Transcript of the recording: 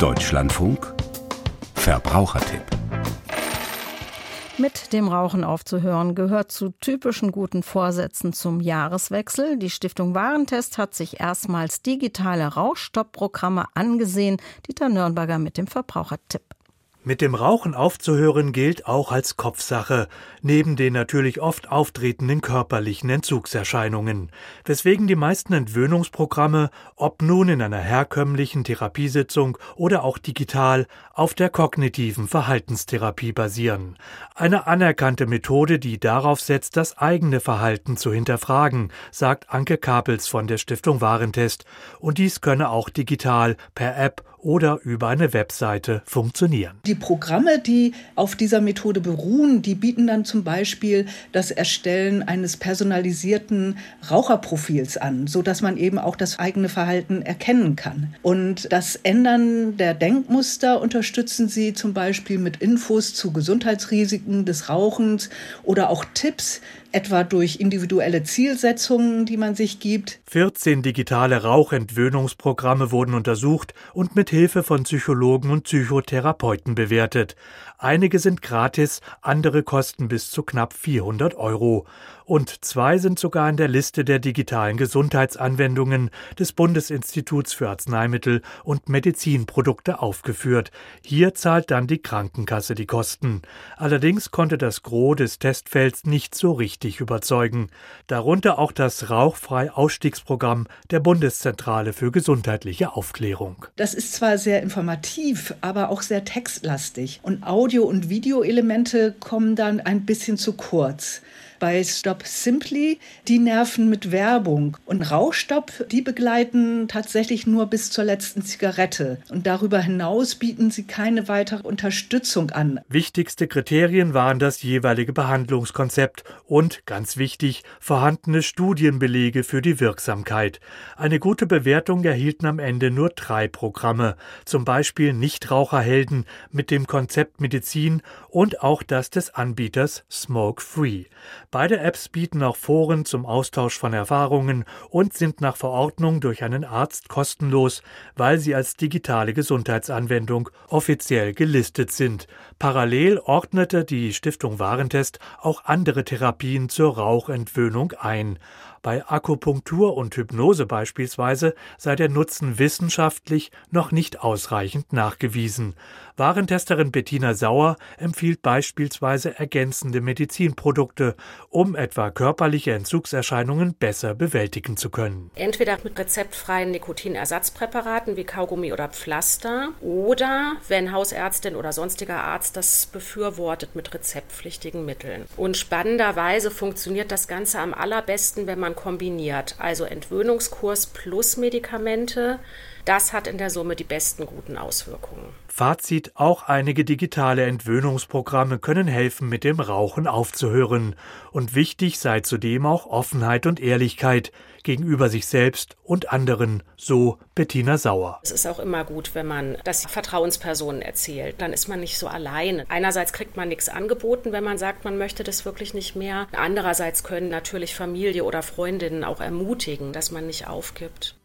Deutschlandfunk Verbrauchertipp mit dem Rauchen aufzuhören gehört zu typischen guten Vorsätzen zum Jahreswechsel. Die Stiftung Warentest hat sich erstmals digitale Rauchstoppprogramme angesehen. Dieter Nürnberger mit dem Verbrauchertipp. Mit dem Rauchen aufzuhören gilt auch als Kopfsache, neben den natürlich oft auftretenden körperlichen Entzugserscheinungen, weswegen die meisten Entwöhnungsprogramme, ob nun in einer herkömmlichen Therapiesitzung oder auch digital, auf der kognitiven Verhaltenstherapie basieren. Eine anerkannte Methode, die darauf setzt, das eigene Verhalten zu hinterfragen, sagt Anke Kapels von der Stiftung Warentest, und dies könne auch digital per App oder über eine Webseite funktionieren. Die Programme, die auf dieser Methode beruhen, die bieten dann zum Beispiel das Erstellen eines personalisierten Raucherprofils an, so dass man eben auch das eigene Verhalten erkennen kann. Und das Ändern der Denkmuster unterstützen sie zum Beispiel mit Infos zu Gesundheitsrisiken des Rauchens oder auch Tipps, etwa durch individuelle Zielsetzungen, die man sich gibt. 14 digitale Rauchentwöhnungsprogramme wurden untersucht und mit Hilfe von Psychologen und Psychotherapeuten bewertet. Einige sind gratis, andere kosten bis zu knapp 400 Euro. Und zwei sind sogar in der Liste der digitalen Gesundheitsanwendungen des Bundesinstituts für Arzneimittel und Medizinprodukte aufgeführt. Hier zahlt dann die Krankenkasse die Kosten. Allerdings konnte das Gros des Testfelds nicht so richtig überzeugen. Darunter auch das Rauchfrei-Ausstiegsprogramm der Bundeszentrale für gesundheitliche Aufklärung. Das ist zwar sehr informativ, aber auch sehr textlastig. Und Audio- und Videoelemente kommen dann ein bisschen zu kurz bei Stop Simply die Nerven mit Werbung. Und Rauchstopp, die begleiten tatsächlich nur bis zur letzten Zigarette. Und darüber hinaus bieten sie keine weitere Unterstützung an. Wichtigste Kriterien waren das jeweilige Behandlungskonzept und, ganz wichtig, vorhandene Studienbelege für die Wirksamkeit. Eine gute Bewertung erhielten am Ende nur drei Programme, zum Beispiel Nichtraucherhelden mit dem Konzept Medizin und auch das des Anbieters Smoke Free. Beide Apps bieten auch Foren zum Austausch von Erfahrungen und sind nach Verordnung durch einen Arzt kostenlos, weil sie als digitale Gesundheitsanwendung offiziell gelistet sind. Parallel ordnete die Stiftung Warentest auch andere Therapien zur Rauchentwöhnung ein. Bei Akupunktur und Hypnose beispielsweise sei der Nutzen wissenschaftlich noch nicht ausreichend nachgewiesen. Warentesterin Bettina Sauer empfiehlt beispielsweise ergänzende Medizinprodukte, um etwa körperliche Entzugserscheinungen besser bewältigen zu können. Entweder mit rezeptfreien Nikotinersatzpräparaten wie Kaugummi oder Pflaster oder, wenn Hausärztin oder sonstiger Arzt das befürwortet, mit rezeptpflichtigen Mitteln. Und spannenderweise funktioniert das Ganze am allerbesten, wenn man kombiniert. Also Entwöhnungskurs plus Medikamente. Das hat in der Summe die besten guten Auswirkungen. Fazit, auch einige digitale Entwöhnungsprogramme können helfen, mit dem Rauchen aufzuhören. Und wichtig sei zudem auch Offenheit und Ehrlichkeit gegenüber sich selbst und anderen, so Bettina Sauer. Es ist auch immer gut, wenn man das Vertrauenspersonen erzählt. Dann ist man nicht so alleine. Einerseits kriegt man nichts angeboten, wenn man sagt, man möchte das wirklich nicht mehr. Andererseits können natürlich Familie oder Freundinnen auch ermutigen, dass man nicht aufgibt.